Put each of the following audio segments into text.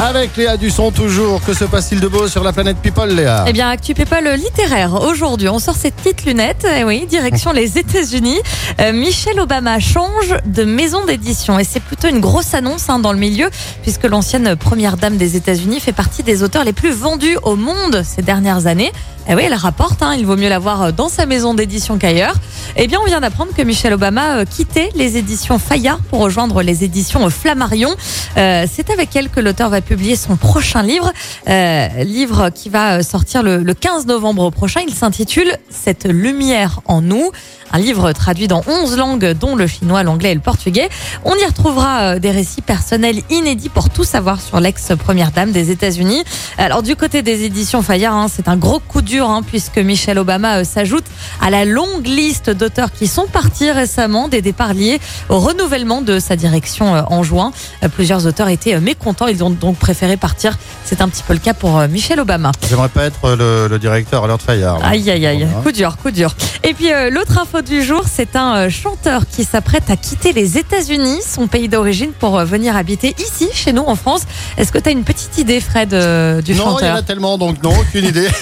Avec Léa Dusson toujours. Que se passe-t-il de beau sur la planète People, Léa? Eh bien, Actu People littéraire. Aujourd'hui, on sort ses petites lunettes. Eh oui, direction les États-Unis. Euh, Michelle Obama change de maison d'édition. Et c'est plutôt une grosse annonce hein, dans le milieu, puisque l'ancienne première dame des États-Unis fait partie des auteurs les plus vendus au monde ces dernières années. Eh oui, elle rapporte, hein, il vaut mieux la voir dans sa maison d'édition qu'ailleurs. Eh bien, on vient d'apprendre que Michelle Obama euh, quittait les éditions Fayard pour rejoindre les éditions Flammarion. Euh, c'est avec elle que l'auteur va publier son prochain livre, euh, livre qui va sortir le, le 15 novembre prochain. Il s'intitule Cette lumière en nous. Un livre traduit dans 11 langues, dont le chinois, l'anglais et le portugais. On y retrouvera euh, des récits personnels inédits pour tout savoir sur l'ex-première dame des États-Unis. Alors, du côté des éditions Fayard, hein, c'est un gros coup dur, hein, puisque Michelle Obama euh, s'ajoute à la longue liste d'auteurs qui sont partis récemment, des départs liés au renouvellement de sa direction euh, en juin. Euh, Plusieurs auteurs étaient euh, mécontents, ils ont donc préféré partir. C'est un petit peu le cas pour Michelle Obama. J'aimerais pas être le, le directeur à l'heure de Fayard. Aïe aïe aïe, Voilà. coup dur, coup dur. Et puis euh, l'autre info du jour, c'est un chanteur qui s'apprête à quitter les États-Unis, son pays d'origine, pour venir habiter ici, chez nous en France. Est-ce que tu as une petite idée, Fred, euh, du Non, il y en chanteur a tellement, donc non, aucune idée.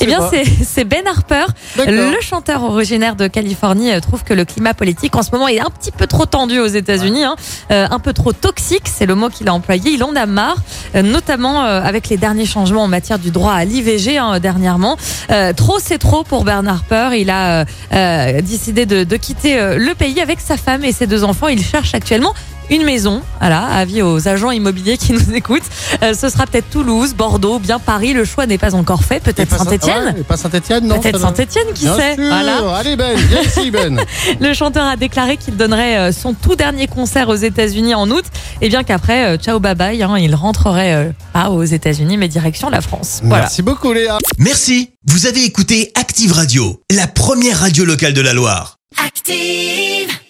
Eh bien, c'est Ben Harper, le chanteur originaire de Californie, euh, trouve que le climat politique en ce moment est un petit peu trop tendu aux États-Unis, hein. Euh, un peu trop toxique, c'est le mot qu'il a employé. Il en a marre, euh, notamment avec les derniers changements en matière du droit à l'IVG hein, dernièrement. Trop, c'est trop pour Ben Harper. Il a décidé de, de quitter le pays avec sa femme et ses deux enfants. Il cherche actuellement une maison, voilà, avis aux agents immobiliers qui nous écoutent. Euh, ce sera peut-être Toulouse, Bordeaux, bien Paris. Le choix n'est pas encore fait. Peut-être pas Saint-Etienne. ouais, pas Saint-Etienne, non Peut-être Saint-Etienne, qui Bien sait sûr. Voilà. Allez Ben, viens ici Ben. Le chanteur a déclaré qu'il donnerait euh, son tout dernier concert aux États-Unis en août, et bien qu'après, euh, ciao bye bye, hein, il rentrerait euh, pas aux États-Unis, mais direction la France. Voilà. Merci beaucoup Léa. Merci, vous avez écouté Active Radio, la première radio locale de la Loire. active.